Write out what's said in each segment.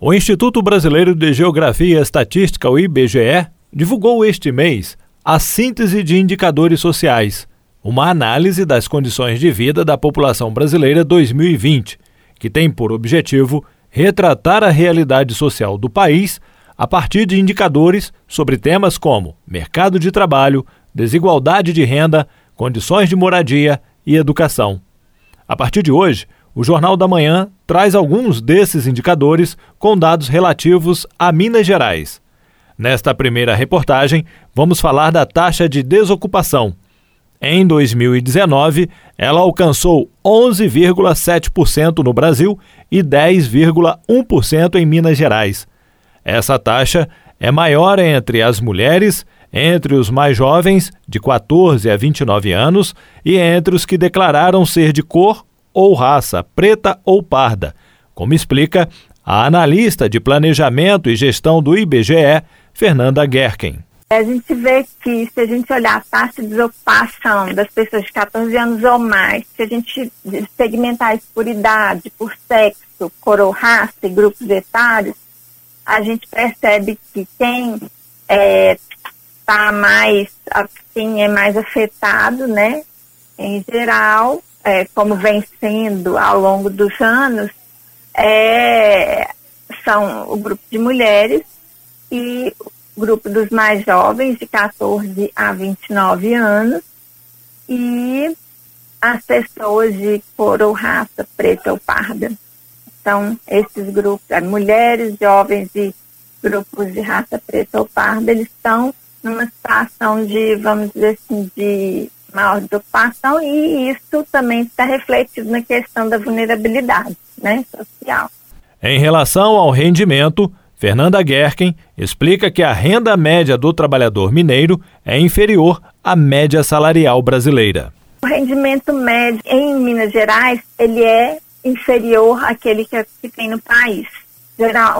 O Instituto Brasileiro de Geografia e Estatística, o IBGE, divulgou este mês a síntese de indicadores sociais, uma análise das condições de vida da população brasileira 2020, que tem por objetivo retratar a realidade social do país a partir de indicadores sobre temas como mercado de trabalho, desigualdade de renda, condições de moradia e educação. A partir de hoje, o Jornal da Manhã traz alguns desses indicadores com dados relativos a Minas Gerais. Nesta primeira reportagem, vamos falar da taxa de desocupação. Em 2019, ela alcançou 11,7% no Brasil e 10,1% em Minas Gerais. Essa taxa é maior entre as mulheres, entre os mais jovens, de 14 a 29 anos, e entre os que declararam ser de cor ou raça, preta ou parda, como explica a analista de planejamento e gestão do IBGE, Fernanda Gerken. A gente vê que, se a gente olhar a taxa de desocupação das pessoas de 14 anos ou mais, se a gente segmentar isso por idade, por sexo, cor ou raça e grupos etários, a gente percebe que quem é, tá mais, quem é mais afetado, né, em geral, é, como vem sendo ao longo dos anos, é, são o grupo de mulheres e o grupo dos mais jovens, de 14 a 29 anos, e as pessoas de cor ou raça preta ou parda. Então, esses grupos, as mulheres, jovens e grupos de raça preta ou parda, eles estão numa situação de, vamos dizer assim, de maior preocupação e isso também está refletido na questão da vulnerabilidade né, social. Em relação ao rendimento, Fernanda Gerken explica que a renda média do trabalhador mineiro é inferior à média salarial brasileira. O rendimento médio em Minas Gerais ele é inferior àquele que, que tem no país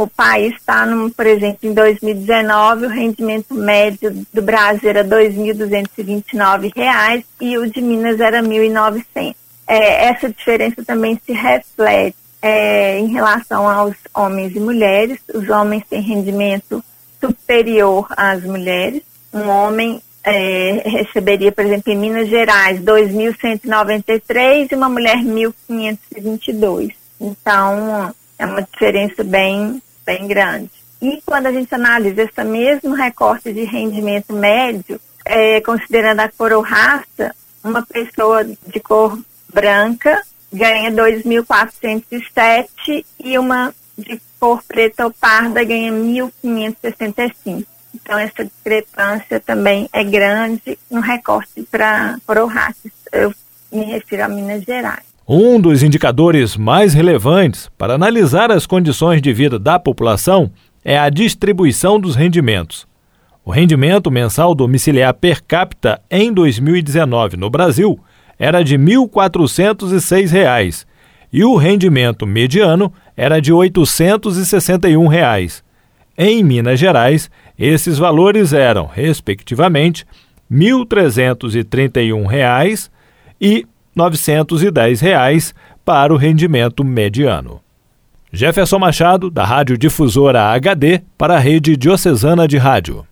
o país está, por exemplo, em 2019, o rendimento médio do Brasil era R$ 2.229 e o de Minas era R$ 1.900. É, essa diferença também se reflete é, em relação aos homens e mulheres. Os homens têm rendimento superior às mulheres. Um homem é, receberia, por exemplo, em Minas Gerais, 2.193 e uma mulher 1.522. Então, é uma diferença bem, bem grande. E quando a gente analisa esse mesmo recorte de rendimento médio, é, considerando a cor ou raça, uma pessoa de cor branca ganha 2.407 e uma de cor preta ou parda ganha 1.565. Então, essa discrepância também é grande no recorte para cor ou raça. Eu me refiro a Minas Gerais. Um dos indicadores mais relevantes para analisar as condições de vida da população é a distribuição dos rendimentos. O rendimento mensal domiciliar per capita em 2019 no Brasil era de R$ 1.406 e o rendimento mediano era de 861 reais. Em Minas Gerais, esses valores eram, respectivamente, R$ 1.331 e 910 reais para o rendimento mediano. Jefferson Machado, da Rádio Difusora HD, para a Rede Diocesana de Rádio.